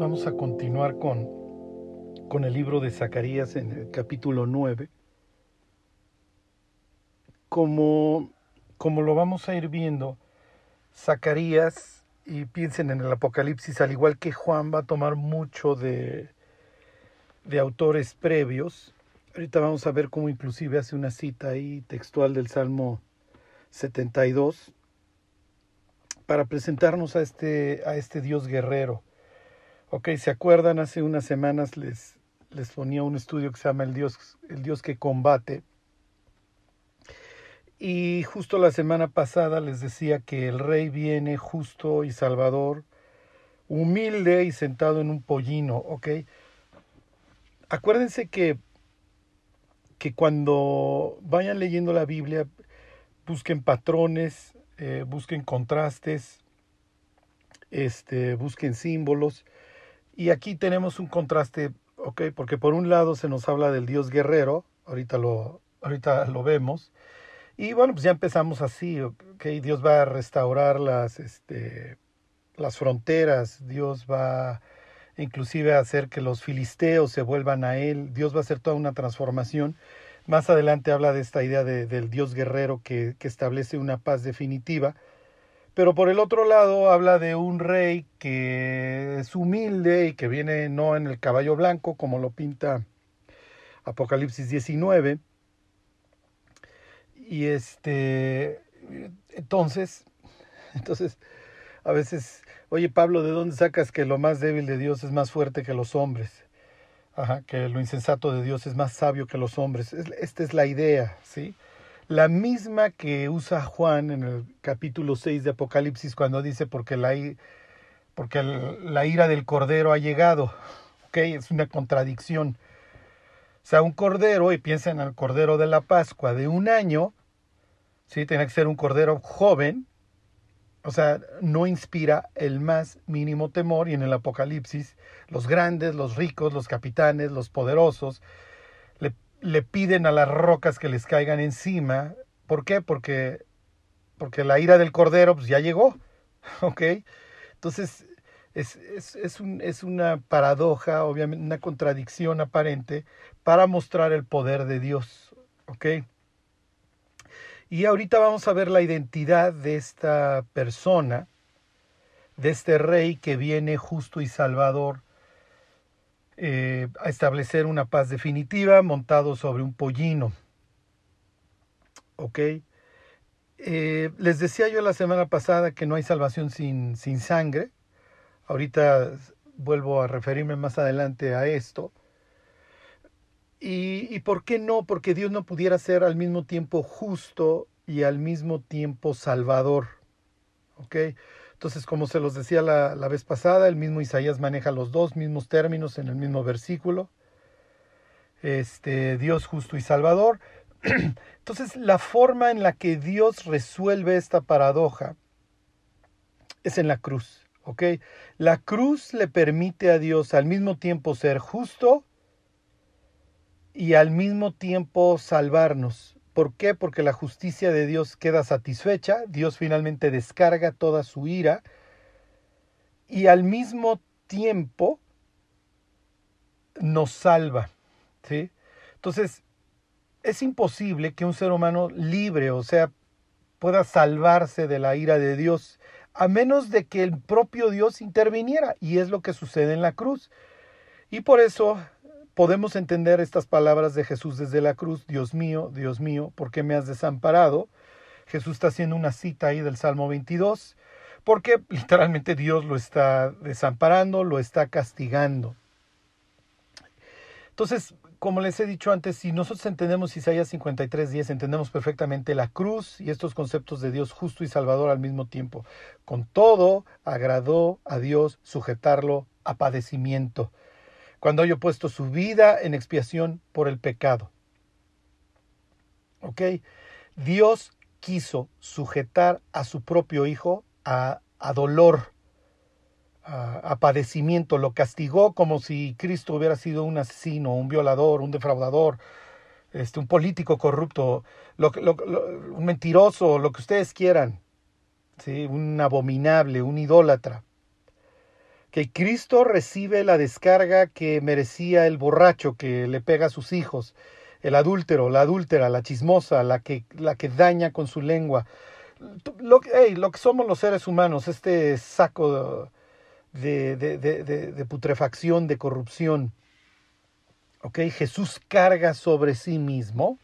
Vamos a continuar con, con el libro de Zacarías en el capítulo 9. Como, como lo vamos a ir viendo, Zacarías, y piensen en el Apocalipsis, al igual que Juan, va a tomar mucho de, de autores previos. Ahorita vamos a ver cómo inclusive hace una cita ahí textual del Salmo 72 para presentarnos a este, a este Dios guerrero. Ok, ¿se acuerdan? Hace unas semanas les, les ponía un estudio que se llama el Dios, el Dios que combate. Y justo la semana pasada les decía que el rey viene justo y salvador, humilde y sentado en un pollino, ¿ok? Acuérdense que, que cuando vayan leyendo la Biblia, busquen patrones, eh, busquen contrastes, este, busquen símbolos. Y aquí tenemos un contraste, ¿ok? Porque por un lado se nos habla del Dios guerrero, ahorita lo, ahorita lo vemos, y bueno, pues ya empezamos así, ¿ok? Dios va a restaurar las, este, las fronteras, Dios va inclusive a hacer que los filisteos se vuelvan a Él, Dios va a hacer toda una transformación. Más adelante habla de esta idea de, del Dios guerrero que, que establece una paz definitiva. Pero por el otro lado habla de un rey que es humilde y que viene no en el caballo blanco como lo pinta Apocalipsis 19. Y este entonces entonces a veces, oye Pablo, ¿de dónde sacas que lo más débil de Dios es más fuerte que los hombres? Ajá, que lo insensato de Dios es más sabio que los hombres. Esta es la idea, ¿sí? La misma que usa Juan en el capítulo 6 de Apocalipsis cuando dice porque la, porque la ira del cordero ha llegado. ¿Ok? Es una contradicción. O sea, un cordero, y piensa en el cordero de la Pascua, de un año, ¿sí? Tiene que ser un cordero joven, o sea, no inspira el más mínimo temor y en el Apocalipsis los grandes, los ricos, los capitanes, los poderosos le, piden a las rocas que les caigan encima. ¿Por qué? Porque, porque la ira del cordero pues, ya llegó. ¿Ok? Entonces es, es, es, un, es una paradoja, obviamente una contradicción aparente para mostrar el poder de Dios. ¿Ok? Y ahorita vamos a ver la identidad de esta persona, de este rey que viene justo y salvador eh, a establecer una paz definitiva montado sobre un pollino. ¿Ok? Eh, les decía yo la semana pasada que no hay salvación sin, sin sangre. Ahorita vuelvo a referirme más adelante a esto. ¿Y, ¿Y por qué no? Porque Dios no pudiera ser al mismo tiempo justo y al mismo tiempo salvador. ¿Ok? Entonces, como se los decía la, la, vez pasada, el mismo Isaías maneja los dos mismos términos en el mismo versículo. Este, Dios justo y salvador. Entonces, la forma en la que Dios resuelve esta paradoja es en la cruz. ¿Ok? La cruz le permite a Dios al mismo tiempo ser justo y al mismo tiempo salvarnos. ¿Por qué? Porque la justicia de Dios queda satisfecha, Dios finalmente descarga toda su ira y al mismo tiempo nos salva. ¿sí? Entonces, es imposible que un ser humano libre, o sea, pueda salvarse de la ira de Dios, a menos de que el propio Dios interviniera, y es lo que sucede en la cruz. Y por eso podemos entender estas palabras de Jesús desde la cruz, Dios mío, Dios mío, ¿por qué me has desamparado? Jesús está haciendo una cita ahí del Salmo 22, porque literalmente Dios lo está desamparando, lo está castigando. Entonces, como les he dicho antes, si nosotros entendemos Isaías 53, 10, entendemos perfectamente la cruz y estos conceptos de Dios justo y salvador al mismo tiempo. Con todo, agradó a Dios sujetarlo a padecimiento cuando haya puesto su vida en expiación por el pecado. ¿Ok? Dios quiso sujetar a su propio hijo a, dolor, a, padecimiento, lo castigó como si Cristo hubiera sido un asesino, un violador, un defraudador, este, un político corrupto, un mentiroso, lo que ustedes quieran, un abominable, un idólatra. Que Cristo recibe la descarga que merecía el borracho que le pega a sus hijos, el adúltero, la adúltera, la chismosa, la que, la que daña con su lengua. Lo, que somos los seres humanos, este saco de, de, de, putrefacción, de corrupción. ¿Ok? Jesús carga sobre sí mismo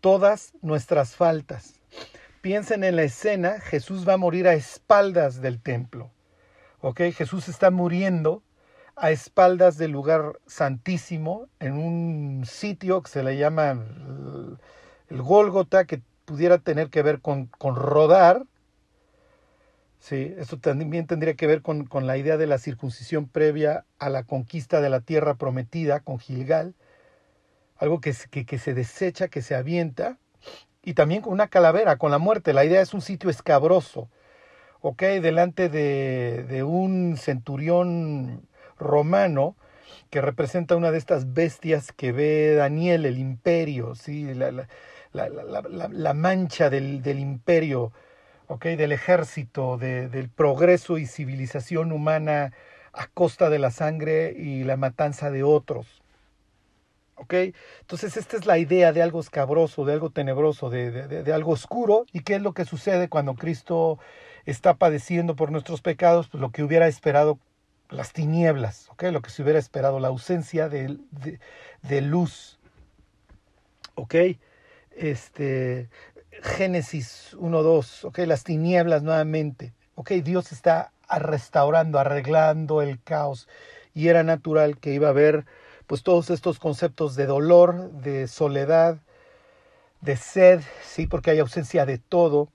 todas nuestras faltas. Piensen en la escena, Jesús va a morir a espaldas del templo. Jesús está muriendo a espaldas del lugar santísimo en un sitio que se le llama el, Gólgota, que pudiera tener que ver con, con rodar. Sí, esto también tendría que ver con, con, la idea de la circuncisión previa a la conquista de la tierra prometida con Gilgal, algo que, que se desecha, que se avienta, y también con una calavera, con la muerte. La idea es un sitio escabroso, ¿ok? Delante de, un centurión romano que representa una de estas bestias que ve Daniel, el imperio, ¿sí? la, mancha del, imperio, ¿ok? del ejército, de, del progreso y civilización humana a costa de la sangre y la matanza de otros. ¿Ok? Entonces esta es la idea de algo escabroso, de algo tenebroso, de, de, algo oscuro. ¿Y qué es lo que sucede cuando Cristo está padeciendo por nuestros pecados? Pues lo que hubiera esperado las tinieblas, ¿ok? Lo que se hubiera esperado, la ausencia de, de luz. Este, Génesis 1.2, ¿ok? Las tinieblas nuevamente. ¿Ok? Dios está restaurando, arreglando el caos. Y era natural que iba a haber pues todos estos conceptos de dolor, de soledad, de sed, sí, porque hay ausencia de todo.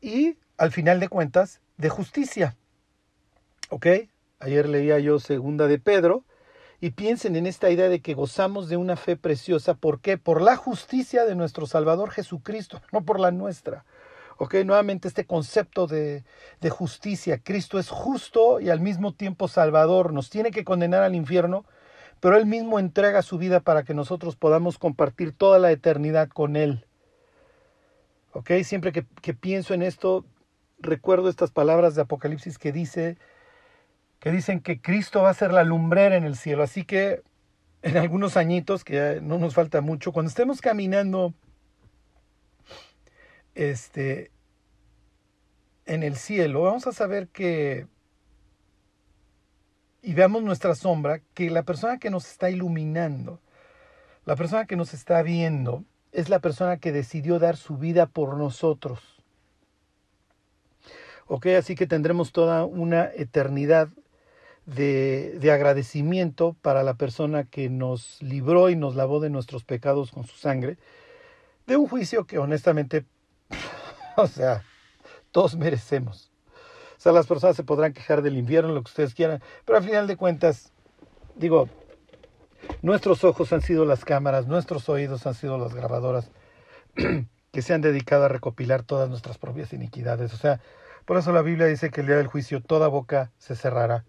Y al final de cuentas, de justicia. ¿Ok? Ayer leía yo segunda de Pedro y piensen en esta idea de que gozamos de una fe preciosa. ¿Por qué? Por la justicia de nuestro Salvador Jesucristo, no por la nuestra. Ok, nuevamente este concepto de, de, justicia. Cristo es justo y al mismo tiempo salvador. Nos tiene que condenar al infierno, pero Él mismo entrega su vida para que nosotros podamos compartir toda la eternidad con Él. Ok, siempre que, que pienso en esto, recuerdo estas palabras de Apocalipsis que dice que dicen que Cristo va a ser la lumbrera en el cielo. Así que en algunos añitos, que no nos falta mucho, cuando estemos caminando este, en el cielo, vamos a saber que, y veamos nuestra sombra, que la persona que nos está iluminando, la persona que nos está viendo, es la persona que decidió dar su vida por nosotros. Ok, así que tendremos toda una eternidad de, de, agradecimiento para la persona que nos libró y nos lavó de nuestros pecados con su sangre, de un juicio que honestamente o sea, todos merecemos. O sea, las personas se podrán quejar del invierno, lo que ustedes quieran, pero al final de cuentas, digo, nuestros ojos han sido las cámaras, nuestros oídos han sido las grabadoras que se han dedicado a recopilar todas nuestras propias iniquidades. O sea, por eso la Biblia dice que el día del juicio toda boca se cerrará.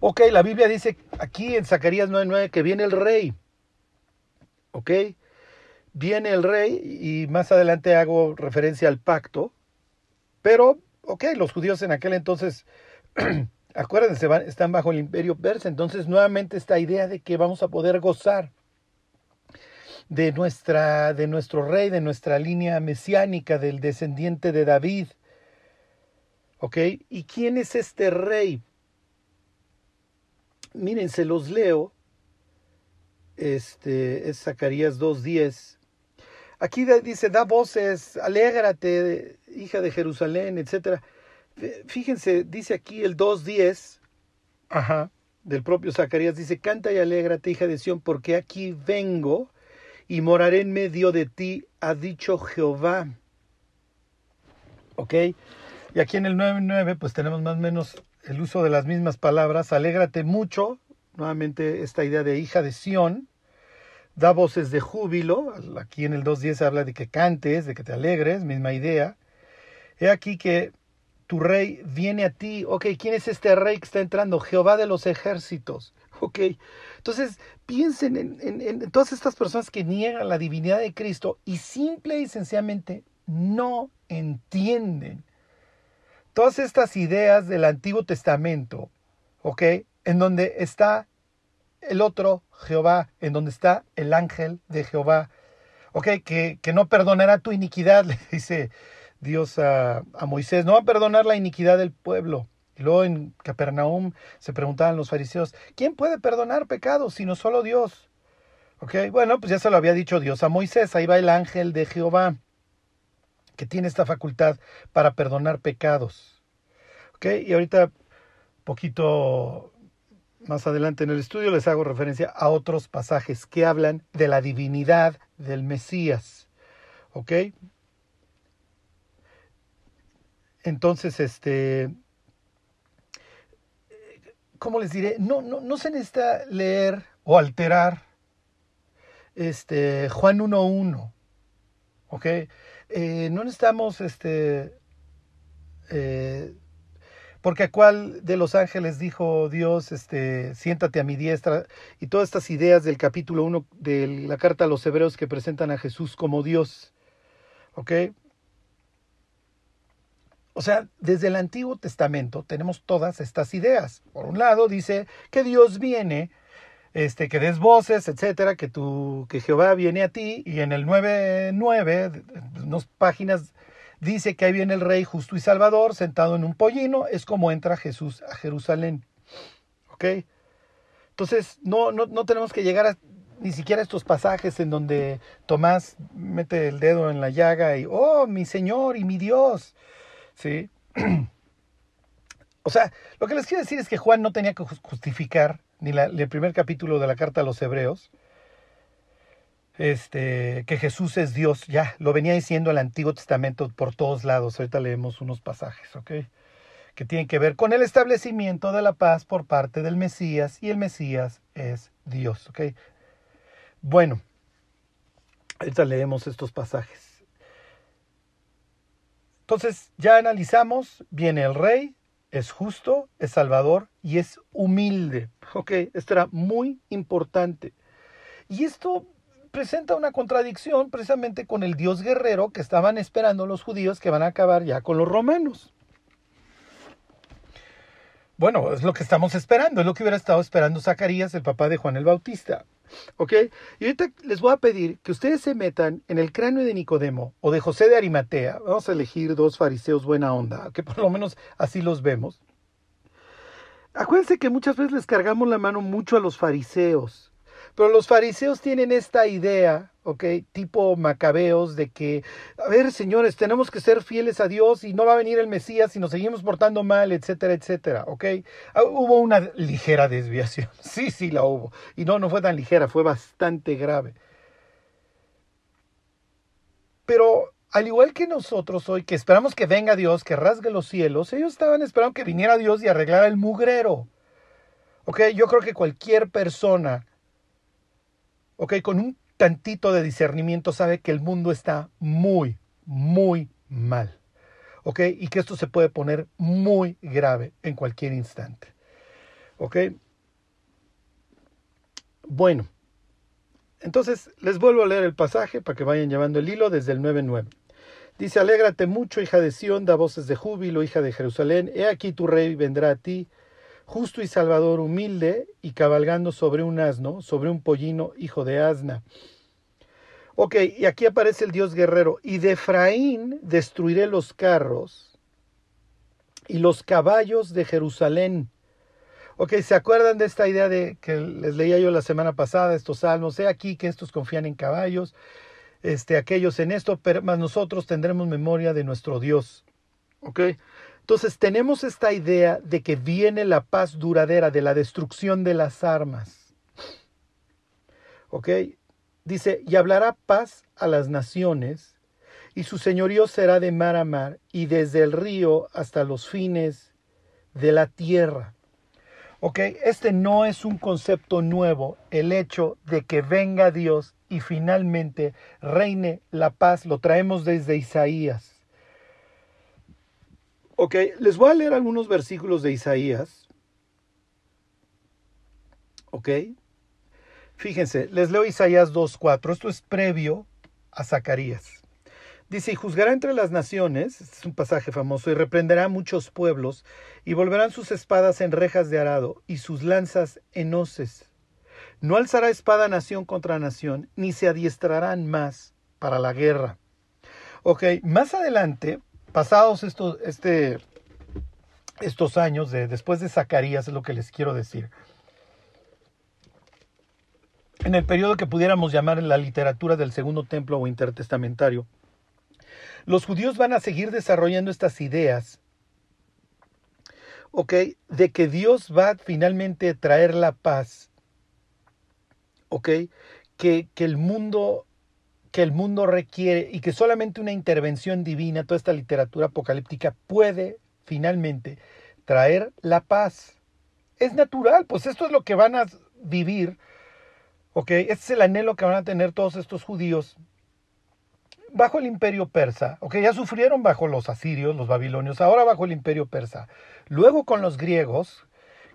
Ok, la Biblia dice aquí en Zacarías 9:9 que viene el rey. Ok, viene el rey y más adelante hago referencia al pacto, pero, ok, los judíos en aquel entonces, acuérdense, están bajo el imperio persa, entonces nuevamente esta idea de que vamos a poder gozar de, nuestra, de nuestro rey, de nuestra línea mesiánica, del descendiente de David. ¿Ok? ¿Y quién es este rey? Miren, se los leo. Este es Zacarías 2.10. Aquí dice, da voces, alégrate, hija de Jerusalén, etc. Fíjense, dice aquí el 2.10, ajá, del propio Zacarías, dice, canta y alégrate, hija de Sión, porque aquí vengo y moraré en medio de ti, ha dicho Jehová. ¿Ok? Y aquí en el 9.9, pues tenemos más o menos el uso de las mismas palabras, alégrate mucho, nuevamente esta idea de hija de Sión, da voces de júbilo, aquí en el 2.10 habla de que cantes, de que te alegres, misma idea. He aquí que tu rey viene a ti, ok, ¿quién es este rey que está entrando? Jehová de los ejércitos, ok. Entonces, piensen en, en, todas estas personas que niegan la divinidad de Cristo y simple y sencillamente no entienden todas estas ideas del Antiguo Testamento, ¿ok? En donde está el otro Jehová, en donde está el ángel de Jehová, ¿ok? Que, que no perdonará tu iniquidad, le dice Dios a, a Moisés, no va a perdonar la iniquidad del pueblo. Y luego en Capernaum se preguntaban los fariseos, ¿quién puede perdonar pecados sino solo Dios? Ok, bueno, pues ya se lo había dicho Dios a Moisés, ahí va el ángel de Jehová, que tiene esta facultad para perdonar pecados. Ok, y ahorita, poquito más adelante en el estudio, les hago referencia a otros pasajes que hablan de la divinidad del Mesías. Ok, entonces, este, ¿cómo les diré? No, no, no se necesita leer o alterar este, Juan 1.1. ¿Ok? Eh, no necesitamos, este, eh, porque a cuál de los ángeles dijo Dios, este, siéntate a mi diestra, y todas estas ideas del capítulo 1 de la carta a los hebreos que presentan a Jesús como Dios. ¿Ok? O sea, desde el Antiguo Testamento tenemos todas estas ideas. Por un lado dice que Dios viene, este, que des voces, etcétera, que tu, que Jehová viene a ti, y en el 9.9, unas páginas, dice que ahí viene el Rey justo y Salvador, sentado en un pollino, es como entra Jesús a Jerusalén. ¿Ok? Entonces, no, no, no tenemos que llegar a ni siquiera estos pasajes en donde Tomás mete el dedo en la llaga y, oh, mi Señor y mi Dios. ¿Sí? o sea, lo que les quiero decir es que Juan no tenía que justificar, ni el primer capítulo de la carta a los hebreos, este, que Jesús es Dios, ya, lo venía diciendo el Antiguo Testamento por todos lados, ahorita leemos unos pasajes, ¿ok? Que tienen que ver con el establecimiento de la paz por parte del Mesías, y el Mesías es Dios, ¿ok? Bueno, ahorita leemos estos pasajes. Entonces ya analizamos, viene el rey, es justo, es salvador y es humilde. Ok, esto era muy importante. Y esto presenta una contradicción precisamente con el Dios guerrero que estaban esperando los judíos que van a acabar ya con los romanos. Bueno, es lo que estamos esperando, es lo que hubiera estado esperando Zacarías, el papá de Juan el Bautista. ¿Ok? Y ahorita les voy a pedir que ustedes se metan en el cráneo de Nicodemo o de José de Arimatea. Vamos a elegir dos fariseos buena onda, que por lo menos así los vemos. Acuérdense que muchas veces les cargamos la mano mucho a los fariseos. Pero los fariseos tienen esta idea, ¿ok? Tipo macabeos de que, a ver, señores, tenemos que ser fieles a Dios y no va a venir el Mesías si nos seguimos portando mal, etcétera, etcétera, ¿ok? Ah, hubo una ligera desviación, sí, sí la hubo. Y no, no fue tan ligera, fue bastante grave. Pero al igual que nosotros hoy, que esperamos que venga Dios, que rasgue los cielos, ellos estaban esperando que viniera Dios y arreglara el mugrero. ¿Ok? Yo creo que cualquier persona ok, con un tantito de discernimiento sabe que el mundo está muy, muy mal. ¿Ok? Y que esto se puede poner muy grave en cualquier instante. ¿Ok? Bueno, entonces les vuelvo a leer el pasaje para que vayan llevando el hilo desde el 9.9. Dice, alégrate mucho, hija de Sión, da voces de júbilo, hija de Jerusalén, he aquí tu rey vendrá a ti justo y salvador, humilde y cabalgando sobre un asno, sobre un pollino, hijo de asna. Ok, y aquí aparece el Dios guerrero. Y de Efraín destruiré los carros y los caballos de Jerusalén. Ok, ¿se acuerdan de esta idea de que les leía yo la semana pasada, estos salmos? He aquí que estos confían en caballos, este, aquellos en esto, pero más nosotros tendremos memoria de nuestro Dios. Ok, entonces tenemos esta idea de que viene la paz duradera, de la destrucción de las armas. ¿Ok? Dice, y hablará paz a las naciones, y su señorío será de mar a mar, y desde el río hasta los fines de la tierra. ¿Ok? Este no es un concepto nuevo, el hecho de que venga Dios y finalmente reine la paz, lo traemos desde Isaías. Ok, les voy a leer algunos versículos de Isaías. Ok. Fíjense, les leo Isaías 2.4. Esto es previo a Zacarías. Dice, y juzgará entre las naciones, este es un pasaje famoso, y reprenderá muchos pueblos, y volverán sus espadas en rejas de arado, y sus lanzas en hoces. No alzará espada nación contra nación, ni se adiestrarán más para la guerra. Ok, más adelante, pasados estos, este, estos años, de, después de Zacarías, es lo que les quiero decir. En el periodo que pudiéramos llamar la literatura del segundo templo o intertestamentario, los judíos van a seguir desarrollando estas ideas, ¿ok? De que Dios va finalmente a traer la paz, ¿ok? Que, que el mundo que el mundo requiere y que solamente una intervención divina, toda esta literatura apocalíptica puede finalmente traer la paz. Es natural, pues esto es lo que van a vivir, ¿ok? Este es el anhelo que van a tener todos estos judíos bajo el imperio persa, ok, ya sufrieron bajo los asirios, los babilonios, ahora bajo el imperio persa, luego con los griegos,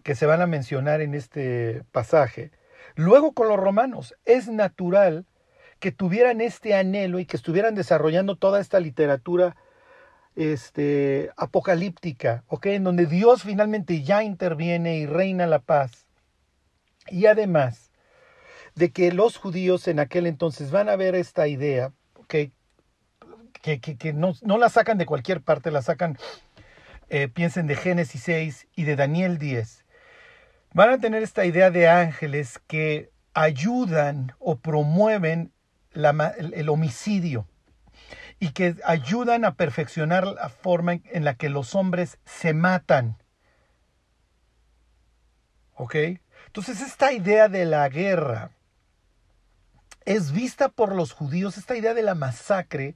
que se van a mencionar en este pasaje, luego con los romanos, es natural que tuvieran este anhelo y que estuvieran desarrollando toda esta literatura este, apocalíptica, ok, en donde Dios finalmente ya interviene y reina la paz. Y además de que los judíos en aquel entonces van a ver esta idea, que que, no, la sacan de cualquier parte, la sacan, eh, piensen de Génesis 6 y de Daniel 10. Van a tener esta idea de ángeles que ayudan o promueven el, homicidio y que ayudan a perfeccionar la forma en la que los hombres se matan. ¿Ok? Entonces esta idea de la guerra es vista por los judíos, esta idea de la masacre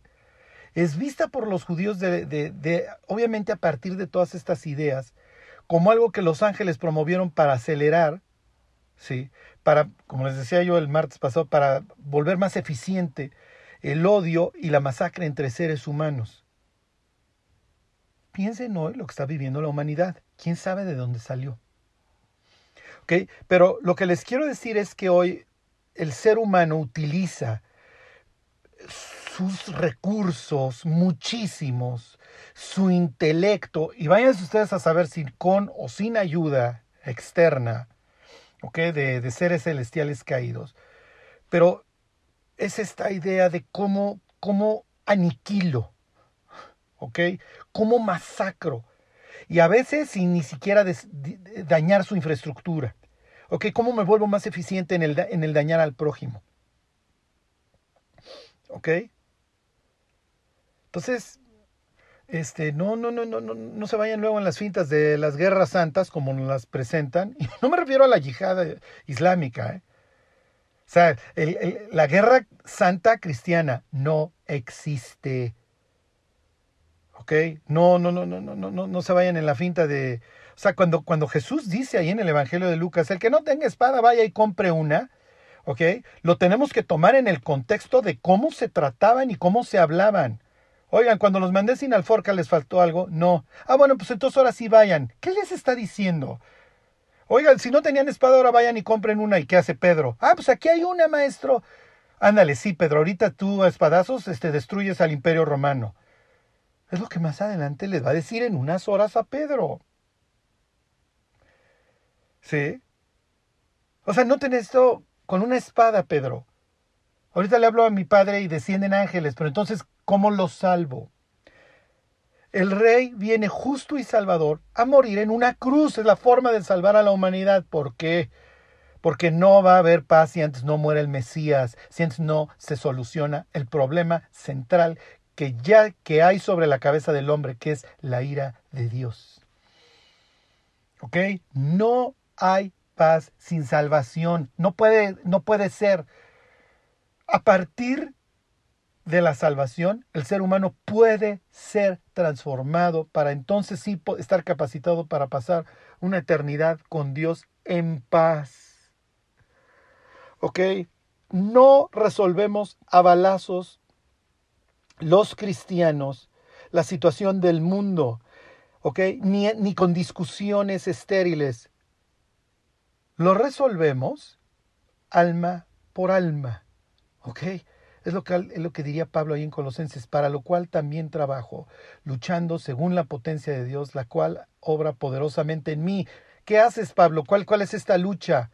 es vista por los judíos de, obviamente a partir de todas estas ideas, como algo que los ángeles promovieron para acelerar, ¿sí? para, como les decía yo el martes pasado, para volver más eficiente el odio y la masacre entre seres humanos. Piensen hoy lo que está viviendo la humanidad. ¿Quién sabe de dónde salió? Pero lo que les quiero decir es que hoy el ser humano utiliza sus recursos, muchísimos, su intelecto, y vayan ustedes a saber si con o sin ayuda externa, ¿ok? De, de seres celestiales caídos. Pero es esta idea de cómo, cómo aniquilo, ¿ok? Cómo masacro. Y a veces sin ni siquiera dañar su infraestructura. ¿Ok? ¿Cómo me vuelvo más eficiente en el, en el dañar al prójimo? ¿Ok? Entonces, este, no, no, no, no, no, no se vayan luego en las fintas de las guerras santas como las presentan. Y no me refiero a la yihad islámica, ¿eh? O sea, la guerra santa cristiana no existe. ¿Ok? No, no, no, no, no, no, no se vayan en la finta de. O sea, cuando, cuando Jesús dice ahí en el Evangelio de Lucas, el que no tenga espada vaya y compre una, ¿ok? Lo tenemos que tomar en el contexto de cómo se trataban y cómo se hablaban. Oigan, cuando los mandé sin alforca les faltó algo. No. Ah, bueno, pues entonces ahora sí vayan. ¿Qué les está diciendo? Oigan, si no tenían espada, ahora vayan y compren una. ¿Y qué hace Pedro? Ah, pues aquí hay una, maestro. Ándale, sí, Pedro, ahorita tú a espadazos este, destruyes al imperio romano. Es lo que más adelante les va a decir en unas horas a Pedro. ¿Sí? O sea, no tenés esto con una espada, Pedro. Ahorita le hablo a mi padre y descienden ángeles, pero entonces, ¿cómo los salvo? El rey viene justo y salvador a morir en una cruz. Es la forma de salvar a la humanidad. ¿Por qué? Porque no va a haber paz si antes no muere el Mesías, si antes no se soluciona el problema central que ya que hay sobre la cabeza del hombre, que es la ira de Dios. ¿Ok? No hay paz sin salvación. No puede, no puede ser. A partir de la salvación, el ser humano puede ser transformado para entonces sí estar capacitado para pasar una eternidad con Dios en paz. ¿Ok? No resolvemos a balazos los cristianos la situación del mundo, ¿ok? Ni, ni con discusiones estériles. Lo resolvemos alma por alma. ¿Ok? Es lo, que, lo que diría Pablo ahí en Colosenses, para lo cual también trabajo, luchando según la potencia de Dios, la cual obra poderosamente en mí. ¿Qué haces, Pablo? ¿Cuál, cuál es esta lucha?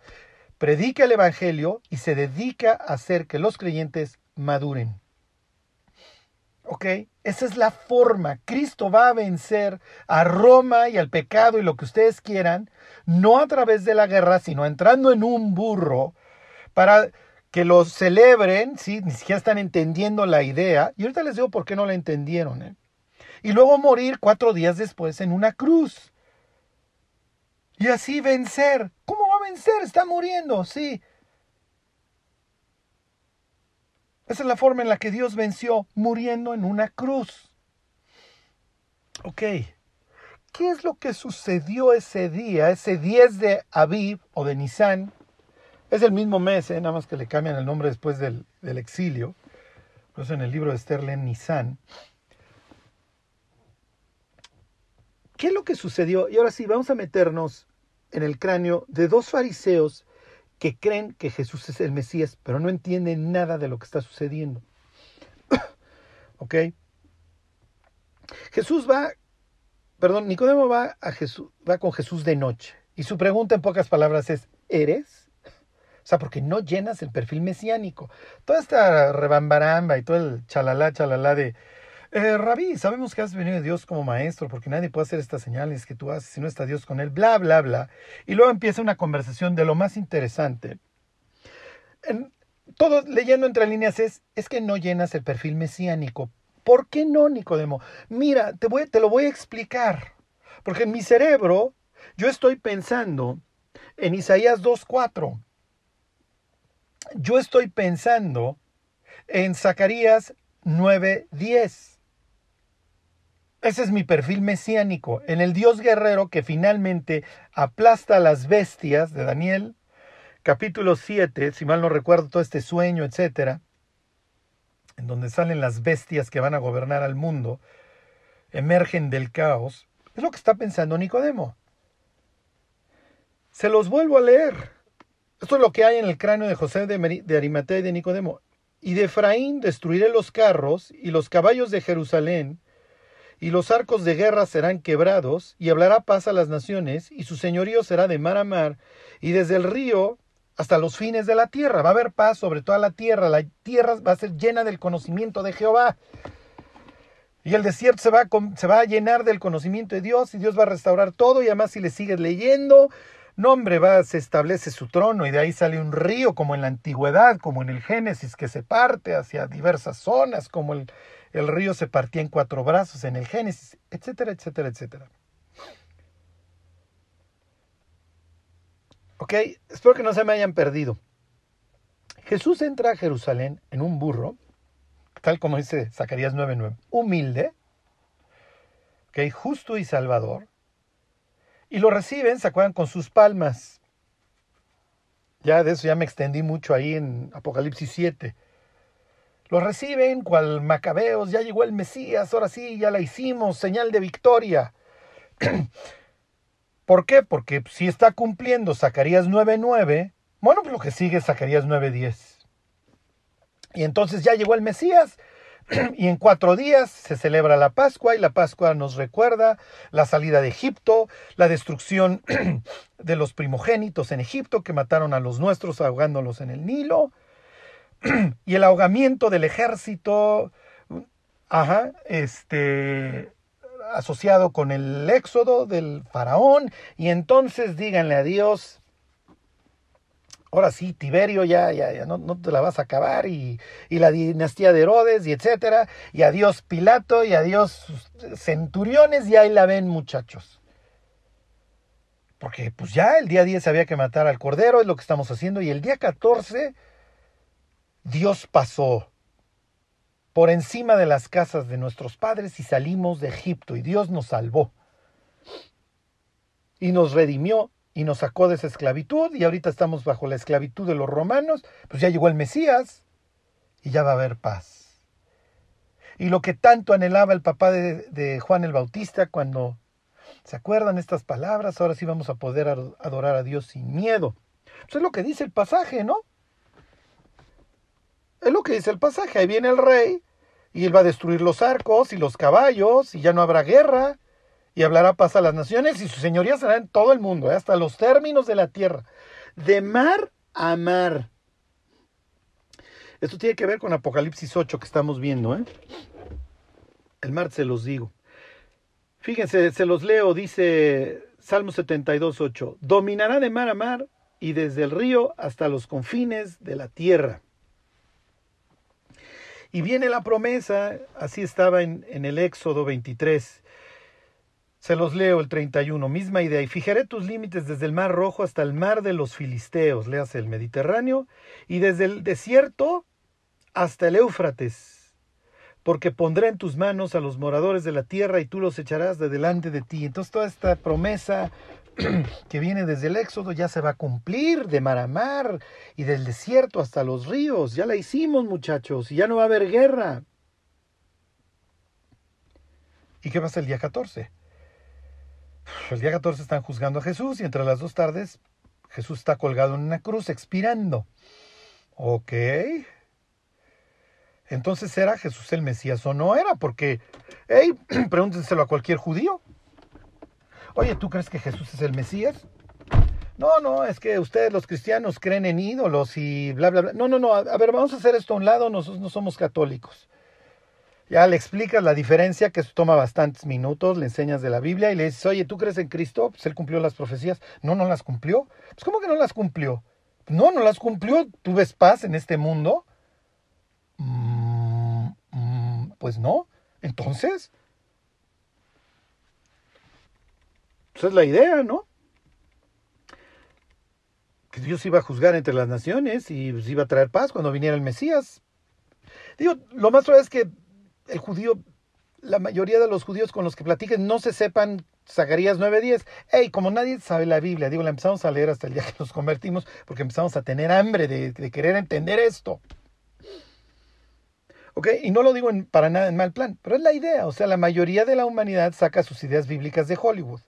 Predica el Evangelio y se dedica a hacer que los creyentes maduren. ¿Ok? Esa es la forma. Cristo va a vencer a Roma y al pecado y lo que ustedes quieran, no a través de la guerra, sino entrando en un burro para que lo celebren, ¿sí? Ni siquiera están entendiendo la idea. Y ahorita les digo por qué no la entendieron, ¿eh? Y luego morir cuatro días después en una cruz. Y así vencer. ¿Cómo va a vencer? Está muriendo, sí. Esa es la forma en la que Dios venció, muriendo en una cruz. Ok. ¿Qué es lo que sucedió ese día, ese 10 de Aviv o de Nisan? Es el mismo mes, ¿eh? nada más que le cambian el nombre después del, exilio. Por eso en el libro de Sterling Nisan. ¿Qué es lo que sucedió? Y ahora sí, vamos a meternos en el cráneo de dos fariseos que creen que Jesús es el Mesías, pero no entienden nada de lo que está sucediendo. ¿Ok? Jesús va, perdón, Nicodemo va, a Jesús, va con Jesús de noche. Y su pregunta en pocas palabras es, ¿eres? O sea, porque no llenas el perfil mesiánico. Toda esta rebambaramba y todo el chalala, chalala de eh, Rabí, sabemos que has venido de Dios como maestro, porque nadie puede hacer estas señales que tú haces si no está Dios con él, bla, bla, bla. Y luego empieza una conversación de lo más interesante. todo leyendo entre líneas es, es que no llenas el perfil mesiánico. ¿Por qué no, Nicodemo? Mira, te, voy, te lo voy a explicar. Porque en mi cerebro yo estoy pensando en Isaías 2.4. Yo estoy pensando en Zacarías 9.10. Ese es mi perfil mesiánico, en el Dios guerrero que finalmente aplasta a las bestias de Daniel, capítulo 7, si mal no recuerdo todo este sueño, etcétera, en donde salen las bestias que van a gobernar al mundo, emergen del caos. Es lo que está pensando Nicodemo. Se los vuelvo a leer. Esto es lo que hay en el cráneo de José de Arimatea y de Nicodemo. Y de Efraín destruiré los carros y los caballos de Jerusalén, y los arcos de guerra serán quebrados, y hablará paz a las naciones, y su señorío será de mar a mar, y desde el río hasta los fines de la tierra. Va a haber paz sobre toda la tierra, la tierra va a ser llena del conocimiento de Jehová. Y el desierto se va, a, se va a llenar del conocimiento de Dios y Dios va a restaurar todo y además si le sigues leyendo, no hombre, va, se establece su trono y de ahí sale un río como en la antigüedad, como en el Génesis, que se parte hacia diversas zonas, como el, el río se partía en cuatro brazos en el Génesis, etcétera, etcétera, etcétera. Ok, espero que no se me hayan perdido. Jesús entra a Jerusalén en un burro, tal como dice Zacarías 9:9, humilde, okay, justo y salvador, y lo reciben, se acuerdan, con sus palmas. Ya de eso ya me extendí mucho ahí en Apocalipsis 7. Lo reciben cual macabeos, ya llegó el Mesías, ahora sí, ya la hicimos, señal de victoria. ¿Por qué? Porque si está cumpliendo Zacarías 9:9, bueno, pues lo que sigue es Zacarías 9:10. Y entonces ya llegó el Mesías, y en cuatro días se celebra la Pascua y la Pascua nos recuerda la salida de Egipto, la destrucción de los primogénitos en Egipto que mataron a los nuestros ahogándolos en el Nilo. Y el ahogamiento del ejército, ajá, este, asociado con el éxodo del faraón, y entonces díganle a Dios, ahora sí, Tiberio ya, ya, ya no, te la vas a acabar, y, y, la dinastía de Herodes, y etcétera, y adiós Pilato, y adiós centuriones, y ahí la ven muchachos. Porque pues ya el día 10 había que matar al cordero, es lo que estamos haciendo, y el día 14 Dios pasó por encima de las casas de nuestros padres y salimos de Egipto y Dios nos salvó. Y nos redimió y nos sacó de esa esclavitud y ahorita estamos bajo la esclavitud de los romanos, pues ya llegó el Mesías y ya va a haber paz. Y lo que tanto anhelaba el papá de, Juan el Bautista cuando se acuerdan estas palabras, ahora sí vamos a poder adorar a Dios sin miedo. Eso es lo que dice el pasaje, ¿no? Es lo que dice el pasaje. Ahí viene el rey y él va a destruir los arcos y los caballos y ya no habrá guerra y hablará paz a las naciones y su señoría será en todo el mundo, ¿eh? hasta los términos de la tierra. De mar a mar. Esto tiene que ver con Apocalipsis 8 que estamos viendo. ¿eh? El martes se los digo. Fíjense, se los leo, dice Salmo 72, 8. Dominará de mar a mar y desde el río hasta los confines de la tierra. Y viene la promesa, así estaba en, en el Éxodo 23. Se los leo el 31, misma idea. Y fijaré tus límites desde el mar rojo hasta el mar de los filisteos, leas el Mediterráneo, y desde el desierto hasta el Éufrates, porque pondré en tus manos a los moradores de la tierra y tú los echarás de delante de ti. Entonces toda esta promesa que viene desde el Éxodo ya se va a cumplir de mar a mar y del desierto hasta los ríos. Ya la hicimos muchachos y ya no va a haber guerra. ¿Y qué pasa el día 14? El día 14 están juzgando a Jesús y entre las dos tardes Jesús está colgado en una cruz expirando. Ok. Entonces, ¿era Jesús el Mesías o no era? Porque, hey, pregúntenselo a cualquier judío. Oye, ¿tú crees que Jesús es el Mesías? No, no, es que ustedes los cristianos creen en ídolos y bla, bla, bla. No, no, no, a ver, vamos a hacer esto a un lado, nosotros no somos católicos. Ya le explicas la diferencia, que eso toma bastantes minutos, le enseñas de la Biblia y le dices, oye, ¿tú crees en Cristo? Pues él cumplió las profecías. No, no las cumplió. Pues ¿cómo que no las cumplió? No, no las cumplió. ¿Tú ves paz en este mundo? Pues no. Entonces, pues es la idea, ¿no? Que Dios iba a juzgar entre las naciones y pues, iba a traer paz cuando viniera el Mesías. Digo, lo más probable es que el judío, la mayoría de los judíos con los que platiquen no se sepan Zacarías 9:10. Hey, como nadie sabe la Biblia, digo, la empezamos a leer hasta el día que nos convertimos porque empezamos a tener hambre de, querer entender esto. ¿Ok? Y no lo digo para nada en mal plan, pero es la idea. O sea, la mayoría de la humanidad saca sus ideas bíblicas de Hollywood.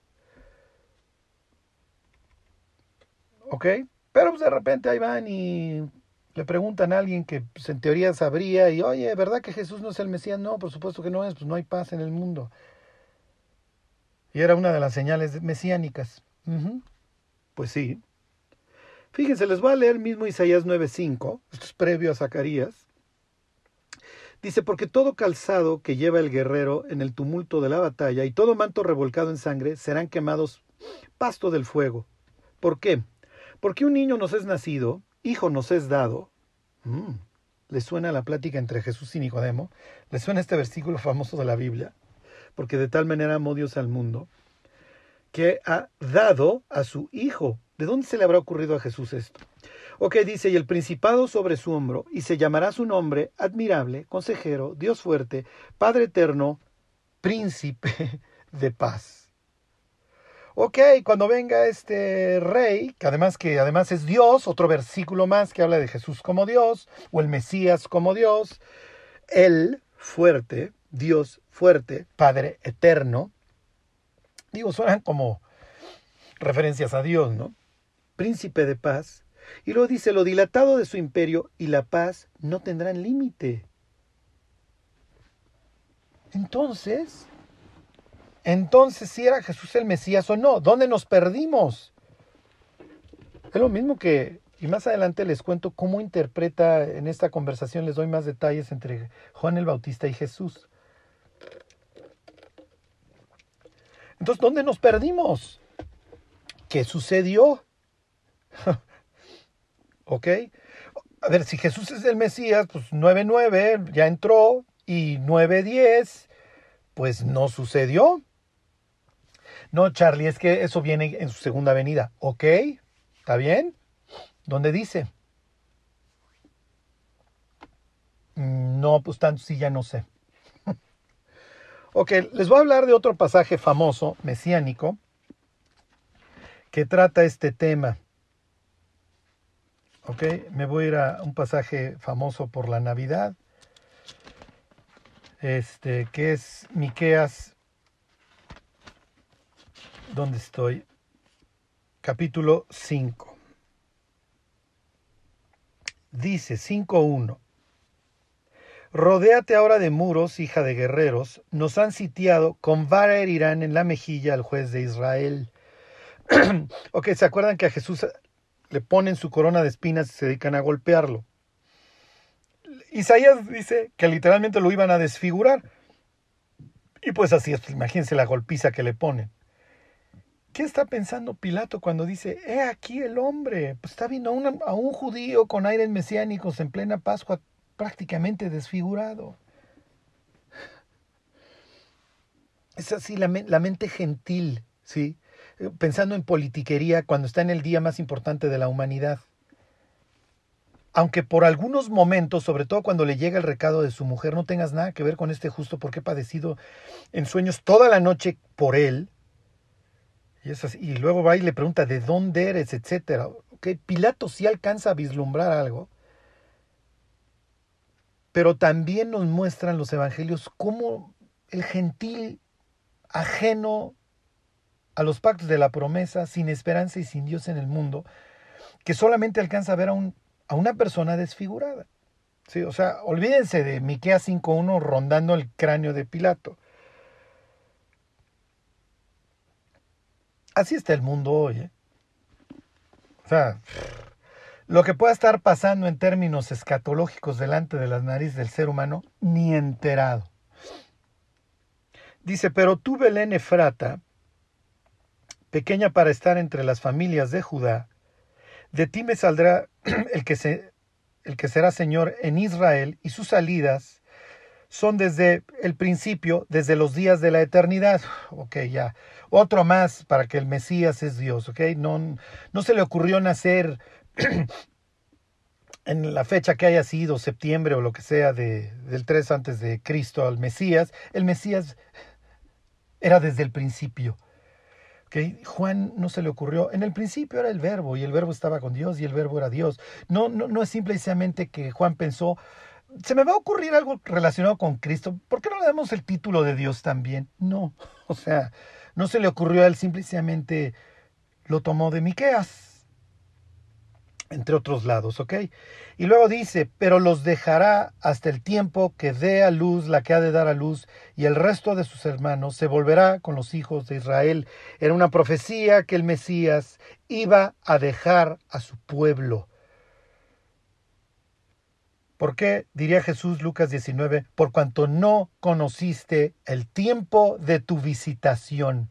¿Ok? Pero pues de repente ahí van y le preguntan a alguien que pues, en teoría sabría y, oye, ¿verdad que Jesús no es el Mesías? No, por supuesto que no es, pues no hay paz en el mundo. Y era una de las señales mesiánicas. Pues sí. Fíjense, les voy a leer mismo Isaías 9.5, esto es previo a Zacarías. Dice, porque todo calzado que lleva el guerrero en el tumulto de la batalla y todo manto revolcado en sangre serán quemados pasto del fuego. ¿Por qué? Porque un niño nos es nacido, hijo nos es dado. Mm, ¿Le suena la plática entre Jesús y Nicodemo? ¿Le suena este versículo famoso de la Biblia? Porque de tal manera amó Dios al mundo, que ha dado a su hijo. ¿De dónde se le habrá ocurrido a Jesús esto? Ok, dice, y el principado sobre su hombro, y se llamará su nombre admirable, consejero, Dios fuerte, Padre eterno, príncipe de paz. Ok, cuando venga este rey, que además que además es Dios, otro versículo más que habla de Jesús como Dios, o el Mesías como Dios, el fuerte, Dios fuerte, Padre eterno, digo, suenan como referencias a Dios, ¿no? Príncipe de paz, y luego dice, lo dilatado de su imperio y la paz no tendrán límite. Entonces, entonces si era Jesús el Mesías o no, ¿dónde nos perdimos? Es lo mismo que, y más adelante les cuento cómo interpreta en esta conversación, les doy más detalles entre Juan el Bautista y Jesús. Entonces, ¿dónde nos perdimos? ¿Qué sucedió? ¿Ok? A ver, si Jesús es el Mesías, pues 9.9 ya entró y 9.10 pues no sucedió. No, Charlie, es que eso viene en su segunda venida. ¿Ok? ¿Está bien? ¿Dónde dice? No, pues tanto sí ya no sé. ok, les voy a hablar de otro pasaje famoso, mesiánico, que trata este tema. Ok, me voy a ir a un pasaje famoso por la Navidad, este, que es Miqueas, ¿dónde estoy? Capítulo 5. Dice 5.1. Rodéate ahora de muros, hija de guerreros, nos han sitiado, con vara herirán en la mejilla al juez de Israel. ok, ¿se acuerdan que a Jesús le ponen su corona de espinas y se dedican a golpearlo? Isaías dice que literalmente lo iban a desfigurar. Y pues así es, imagínense la golpiza que le ponen. ¿Qué está pensando Pilato cuando dice, he aquí el hombre? Pues está viendo a, un judío con aires mesiánicos en plena Pascua prácticamente desfigurado. Es así la, la mente gentil, ¿sí? Pensando en politiquería cuando está en el día más importante de la humanidad aunque por algunos momentos, sobre todo cuando le llega el recado de su mujer, no tengas nada que ver con este justo porque he padecido en sueños toda la noche por él, y, luego va y le pregunta de dónde eres, etcétera. Okay, Pilato sí alcanza a vislumbrar algo, pero también nos muestran los evangelios cómo el gentil ajeno a los pactos de la promesa, sin esperanza y sin Dios en el mundo, que solamente alcanza a ver a un a una persona desfigurada. Sí, o sea, olvídense de Miqueas 5.1 rondando el cráneo de Pilato. Así está el mundo hoy. O sea, lo que pueda estar pasando en términos escatológicos delante de las narices del ser humano, ni enterado. Dice, pero tú, Belén Efrata, pequeña para estar entre las familias de Judá, de ti me saldrá el que, se, el que será Señor en Israel y sus salidas son desde el principio, desde los días de la eternidad. Ok, ya. Otro más para que el Mesías es Dios, ok. No, no se le ocurrió nacer en la fecha que haya sido, septiembre o lo que sea, de, del 3 antes de Cristo al Mesías. El Mesías era desde el principio. Juan no se le ocurrió. En el principio era el verbo y el verbo estaba con Dios y el verbo era Dios. No, no, no es simplemente que Juan pensó, se me va a ocurrir algo relacionado con Cristo. ¿Por qué no le damos el título de Dios también? No, o sea, no se le ocurrió a él, simplemente lo tomó de Miqueas entre otros lados, ¿ok? Y luego dice, pero los dejará hasta el tiempo que dé a luz la que ha de dar a luz, y el resto de sus hermanos se volverá con los hijos de Israel. Era una profecía que el Mesías iba a dejar a su pueblo. ¿Por qué? Diría Jesús Lucas 19, por cuanto no conociste el tiempo de tu visitación.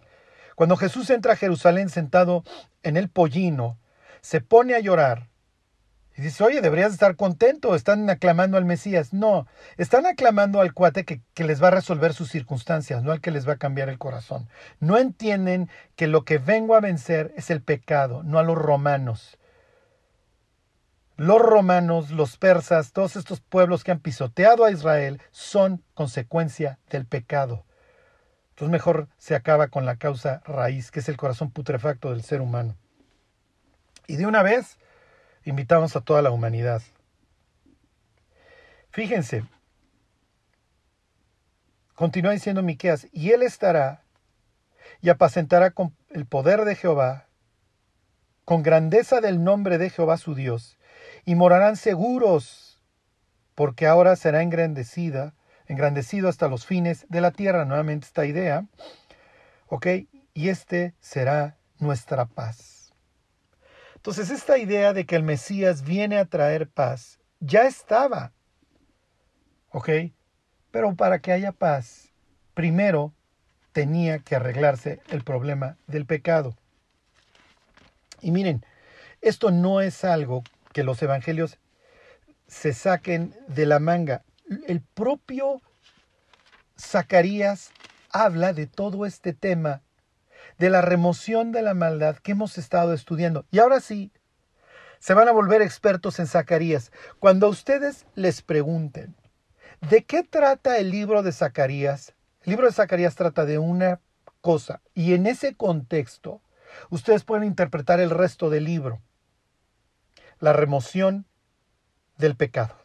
Cuando Jesús entra a Jerusalén sentado en el pollino, se pone a llorar y dice, oye, deberías estar contento, están aclamando al Mesías. No, están aclamando al cuate que, que, les va a resolver sus circunstancias, no al que les va a cambiar el corazón. No entienden que lo que vengo a vencer es el pecado, no a los romanos. Los romanos, los persas, todos estos pueblos que han pisoteado a Israel son consecuencia del pecado. Entonces mejor se acaba con la causa raíz, que es el corazón putrefacto del ser humano. Y de una vez invitamos a toda la humanidad. Fíjense, continúa diciendo Miqueas, y él estará y apacentará con el poder de Jehová, con grandeza del nombre de Jehová su Dios, y morarán seguros, porque ahora será engrandecida, engrandecido hasta los fines de la tierra, nuevamente esta idea, ¿ok? Y este será nuestra paz. Entonces esta idea de que el Mesías viene a traer paz ya estaba. ¿Ok? Pero para que haya paz, primero tenía que arreglarse el problema del pecado. Y miren, esto no es algo que los evangelios se saquen de la manga. El propio Zacarías habla de todo este tema de la remoción de la maldad que hemos estado estudiando. Y ahora sí, se van a volver expertos en Zacarías. Cuando ustedes les pregunten, ¿de qué trata el libro de Zacarías? El libro de Zacarías trata de una cosa y en ese contexto ustedes pueden interpretar el resto del libro. La remoción del pecado.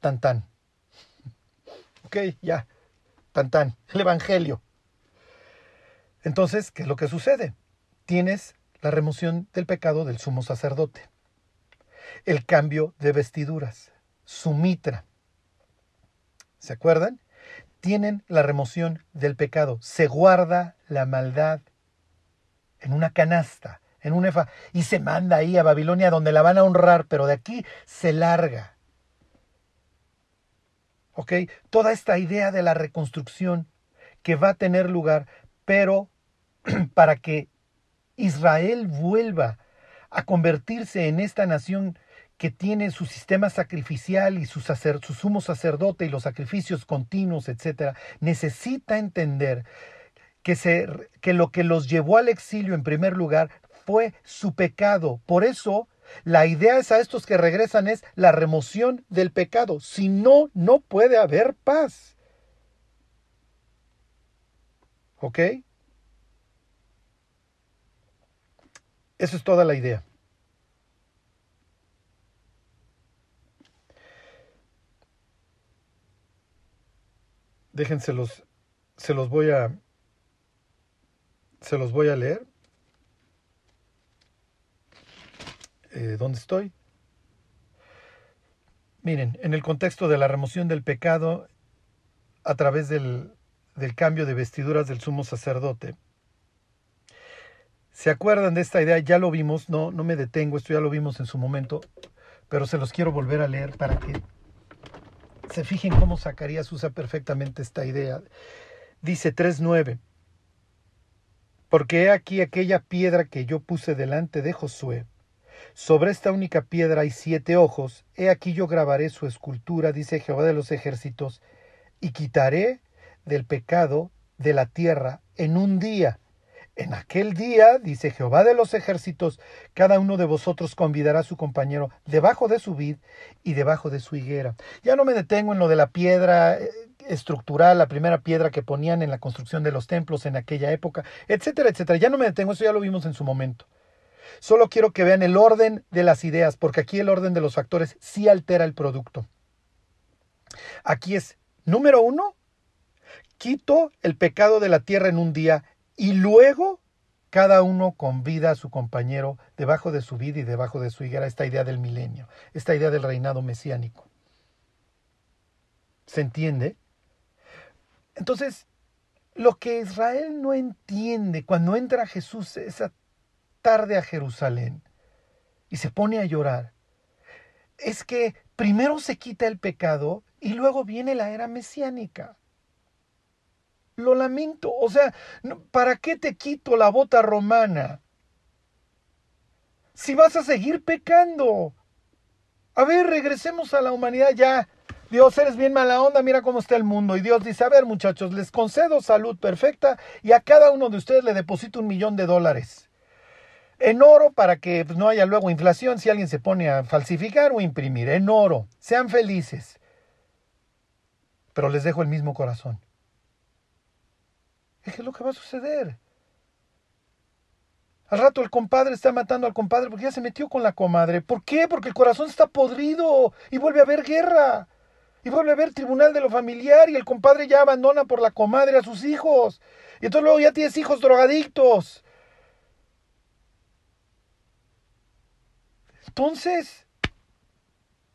Tan tan. Ok, ya. Tan tan. El Evangelio. Entonces, ¿qué es lo que sucede? Tienes la remoción del pecado del sumo sacerdote, el cambio de vestiduras. su mitra. ¿Se acuerdan? Tienen la remoción del pecado. Se guarda la maldad en una canasta, en un efa, y se manda ahí a Babilonia donde la van a honrar, pero de aquí se larga. ¿Ok? Toda esta idea de la reconstrucción que va a tener lugar, pero para que Israel vuelva a convertirse en esta nación que tiene su sistema sacrificial y su, su sumo sacerdote y los sacrificios continuos, etc., necesita entender que, se, que lo que los llevó al exilio en primer lugar fue su pecado. Por eso la idea es a estos que regresan es la remoción del pecado. Si no, no puede haber paz. ¿Ok? Eso es toda la idea. Déjenselos, se los voy a, se los voy a leer. Eh, ¿Dónde estoy? Miren, en el contexto de la remoción del pecado a través del, del cambio de vestiduras del sumo sacerdote, ¿Se acuerdan de esta idea? Ya lo vimos, no, no me detengo, esto ya lo vimos en su momento, pero se los quiero volver a leer para que se fijen cómo Zacarías usa perfectamente esta idea. Dice 3.9. Porque he aquí aquella piedra que yo puse delante de Josué. Sobre esta única piedra hay siete ojos. He aquí yo grabaré su escultura, dice Jehová de los ejércitos, y quitaré del pecado de la tierra en un día en aquel día, dice Jehová de los ejércitos, cada uno de vosotros convidará a su compañero debajo de su vid y debajo de su higuera. Ya no me detengo en lo de la piedra eh, estructural, la primera piedra que ponían en la construcción de los templos en aquella época, etcétera, etcétera. Ya no me detengo, eso ya lo vimos en su momento. Solo quiero que vean el orden de las ideas, porque aquí el orden de los factores sí altera el producto. Aquí es, número uno, quito el pecado de la tierra en un día y luego cada uno convida a su compañero debajo de su vida y debajo de su higuera, esta idea del milenio, esta idea del reinado mesiánico. ¿Se entiende? Entonces, lo que Israel no entiende cuando entra Jesús esa tarde a Jerusalén y se pone a llorar, es que primero se quita el pecado y luego viene la era mesiánica. Lo lamento. O sea, ¿para qué te quito la bota romana? Si vas a seguir pecando. A ver, regresemos a la humanidad ya. Dios, eres bien mala onda, mira cómo está el mundo. Y Dios dice, a ver muchachos, les concedo salud perfecta y a cada uno de ustedes le deposito un millón de dólares. En oro para que pues, no haya luego inflación si alguien se pone a falsificar o imprimir. En oro. Sean felices. Pero les dejo el mismo corazón. ¿Qué es lo que va a suceder? Al rato el compadre está matando al compadre porque ya se metió con la comadre. ¿Por qué? Porque el corazón está podrido y vuelve a haber guerra. Y vuelve a haber tribunal de lo familiar y el compadre ya abandona por la comadre a sus hijos. Y entonces luego ya tienes hijos drogadictos. Entonces,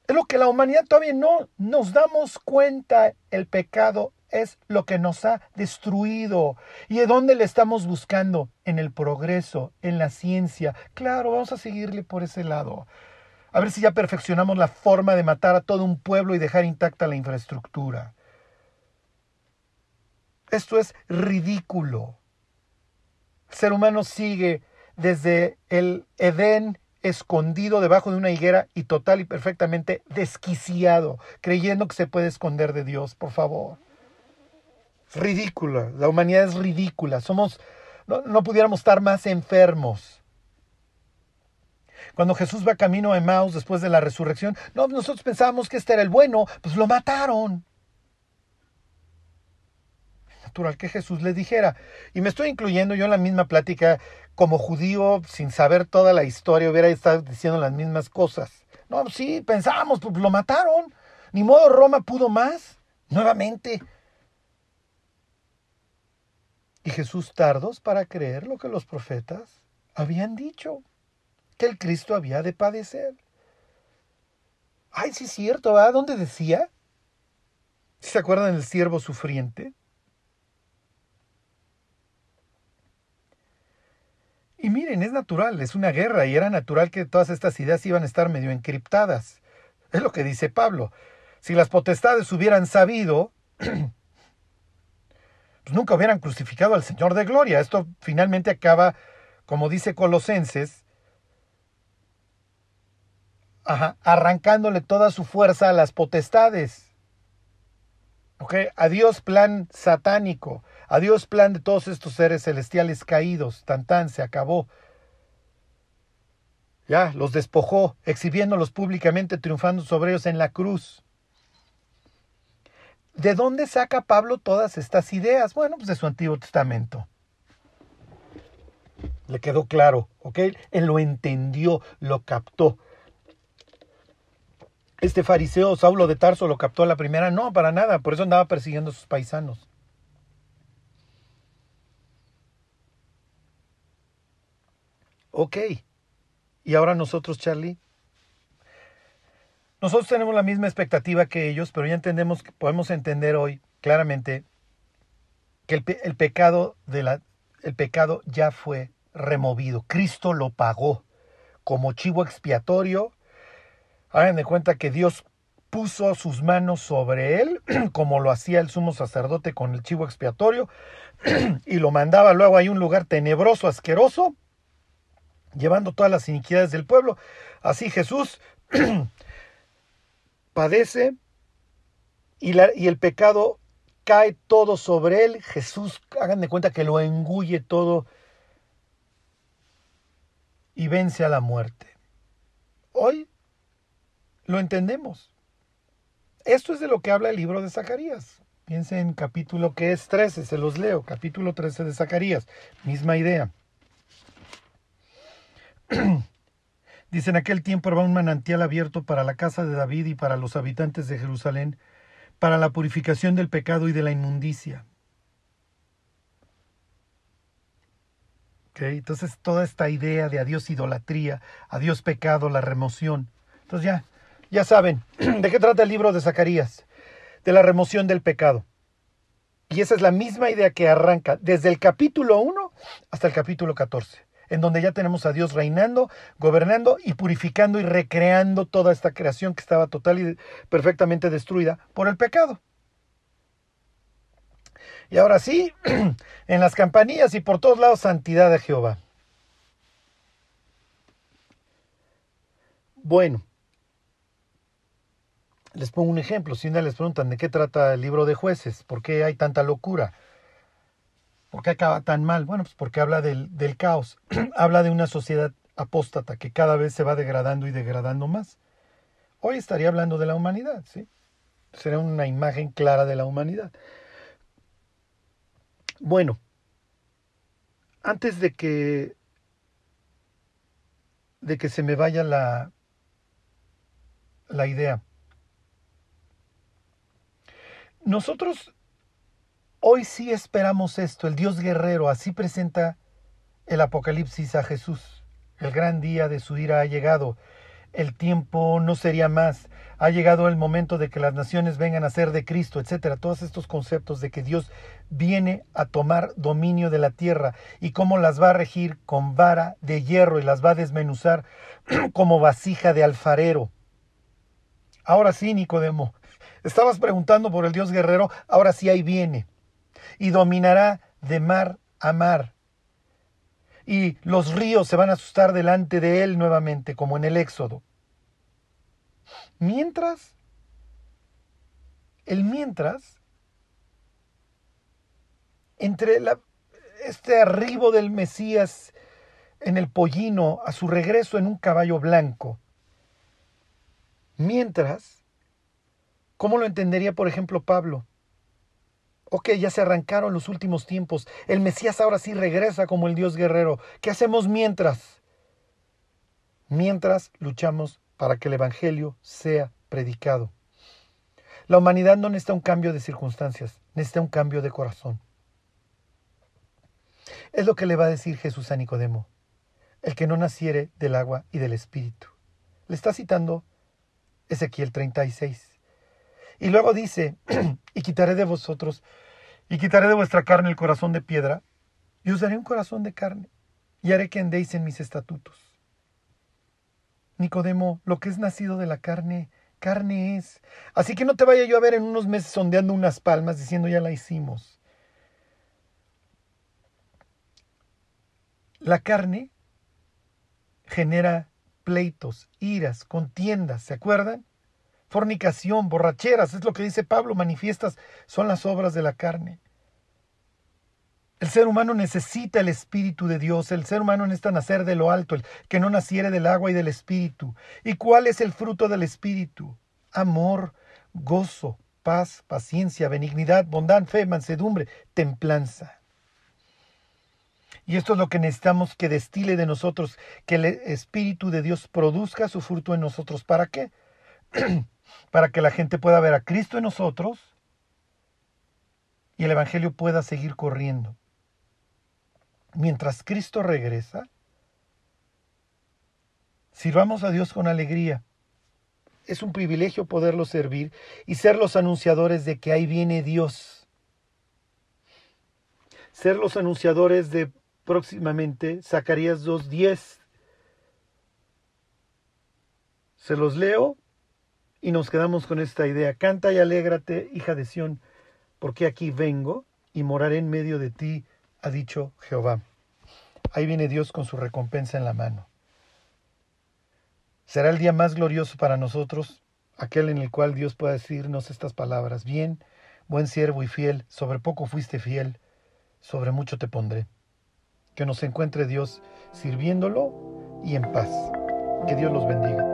es lo que la humanidad todavía no nos damos cuenta. El pecado es lo que nos ha destruido. ¿Y de dónde le estamos buscando? En el progreso, en la ciencia. Claro, vamos a seguirle por ese lado. A ver si ya perfeccionamos la forma de matar a todo un pueblo y dejar intacta la infraestructura. Esto es ridículo. El ser humano sigue desde el Edén escondido debajo de una higuera y total y perfectamente desquiciado, creyendo que se puede esconder de Dios, por favor ridícula, la humanidad es ridícula, somos, no, pudiéramos estar más enfermos. Cuando Jesús va camino a Emmaus después de la resurrección, no, nosotros pensábamos que este era el bueno, pues lo mataron. Natural que Jesús le dijera. Y me estoy incluyendo yo en la misma plática, como judío, sin saber toda la historia, hubiera estado diciendo las mismas cosas. No, sí, pensábamos, pues lo mataron. Ni modo Roma pudo más. Nuevamente, y Jesús tardos para creer lo que los profetas habían dicho, que el Cristo había de padecer. Ay, sí es cierto, ¿verdad? ¿Dónde decía? ¿Se acuerdan del siervo sufriente? Y miren, es natural, es una guerra y era natural que todas estas ideas iban a estar medio encriptadas. Es lo que dice Pablo. Si las potestades hubieran sabido, pues nunca hubieran crucificado al Señor de Gloria. Esto finalmente acaba, como dice Colosenses, arrancándole toda su fuerza a las potestades. Adiós plan satánico, adiós plan de todos estos seres celestiales caídos, tan tan, se acabó. Ya, los despojó, exhibiéndolos públicamente, triunfando sobre ellos en la cruz. ¿De dónde saca Pablo todas estas ideas? Bueno, pues de su Antiguo Testamento. Le quedó claro, ¿ok? Él lo entendió, lo captó. Este fariseo Saulo de Tarso lo captó a la primera. No, para nada. Por eso andaba persiguiendo a sus paisanos. Ok. ¿Y ahora nosotros, Charlie? Nosotros tenemos la misma expectativa que ellos, pero ya entendemos, podemos entender hoy claramente que el, el pecado de la, el pecado ya fue removido. Cristo lo pagó como chivo expiatorio Hagan de cuenta que Dios puso sus manos sobre él, como lo hacía el sumo sacerdote con el chivo expiatorio, y lo mandaba luego a un lugar tenebroso, asqueroso, llevando todas las iniquidades del pueblo. Así Jesús padece y, el pecado cae todo sobre él. Jesús, hagan de cuenta que lo engulle todo y vence a la muerte. Hoy lo entendemos. Esto es de lo que habla el libro de Zacarías. Piensen en capítulo que es 13, se los leo, capítulo 13 de Zacarías, misma idea. Dice, en aquel tiempo habrá un manantial abierto para la casa de David y para los habitantes de Jerusalén, para la purificación del pecado y de la inmundicia. Entonces toda esta idea de adiós idolatría, adiós pecado, la remoción. Entonces ya, ya saben, ¿de qué trata el libro de Zacarías? De la remoción del pecado. Y esa es la misma idea que arranca desde el capítulo 1 hasta el capítulo 14, en donde ya tenemos a Dios reinando, gobernando y purificando y recreando toda esta creación que estaba total y perfectamente destruida por el pecado. Y ahora sí, en las campanillas y por todos lados, santidad de Jehová. Bueno, les pongo un ejemplo. Si una les preguntan de qué trata el libro de jueces, por qué hay tanta locura, por qué acaba tan mal, bueno, pues porque habla del, del caos, habla de una sociedad apóstata que cada vez se va degradando y degradando más. Hoy estaría hablando de la humanidad, ¿sí? Será una imagen clara de la humanidad. Bueno, antes de que de que se me vaya la la idea. Nosotros hoy sí esperamos esto, el Dios guerrero, así presenta el Apocalipsis a Jesús. El gran día de su ira ha llegado, el tiempo no sería más, ha llegado el momento de que las naciones vengan a ser de Cristo, etcétera. Todos estos conceptos de que Dios viene a tomar dominio de la tierra y cómo las va a regir con vara de hierro y las va a desmenuzar como vasija de alfarero. Ahora sí, Nicodemo, Estabas preguntando por el Dios guerrero, ahora sí ahí viene. Y dominará de mar a mar. Y los ríos se van a asustar delante de él nuevamente, como en el Éxodo. Mientras, el mientras, entre este arribo del Mesías en el pollino a su regreso en un caballo blanco, mientras ¿Cómo lo entendería, por ejemplo, Pablo? Ok, ya se arrancaron los últimos tiempos. El Mesías ahora sí regresa como el Dios guerrero. ¿Qué hacemos mientras? Mientras luchamos para que el Evangelio sea predicado. La humanidad no necesita un cambio de circunstancias, necesita un cambio de corazón. Es lo que le va a decir Jesús a Nicodemo, el que no naciere del agua y del Espíritu. Le está citando Ezequiel 36. Y luego dice, y quitaré de vosotros, y quitaré de vuestra carne el corazón de piedra, y os daré un corazón de carne, y haré que andéis en mis estatutos. Nicodemo, lo que es nacido de la carne, carne es. Así que no te vaya yo a ver en unos meses sondeando unas palmas diciendo ya la hicimos. La carne genera pleitos, iras, contiendas, ¿se acuerdan? Fornicación, borracheras, es lo que dice Pablo, manifiestas son las obras de la carne. El ser humano necesita el Espíritu de Dios, el ser humano necesita nacer de lo alto, el que no naciere del agua y del Espíritu. ¿Y cuál es el fruto del Espíritu? Amor, gozo, paz, paciencia, benignidad, bondad, fe, mansedumbre, templanza. Y esto es lo que necesitamos que destile de nosotros, que el Espíritu de Dios produzca su fruto en nosotros. ¿Para qué? Para que la gente pueda ver a Cristo en nosotros y el Evangelio pueda seguir corriendo. Mientras Cristo regresa, sirvamos a Dios con alegría. Es un privilegio poderlo servir y ser los anunciadores de que ahí viene Dios. Ser los anunciadores de próximamente Zacarías 2.10. Se los leo y nos quedamos con esta idea. Canta y alégrate, hija de Sión, porque aquí vengo y moraré en medio de ti, ha dicho Jehová. Ahí viene Dios con su recompensa en la mano. Será el día más glorioso para nosotros, aquel en el cual Dios pueda decirnos estas palabras. Bien, buen siervo y fiel, sobre poco fuiste fiel, sobre mucho te pondré que nos encuentre Dios sirviéndolo y en paz. Que Dios los bendiga.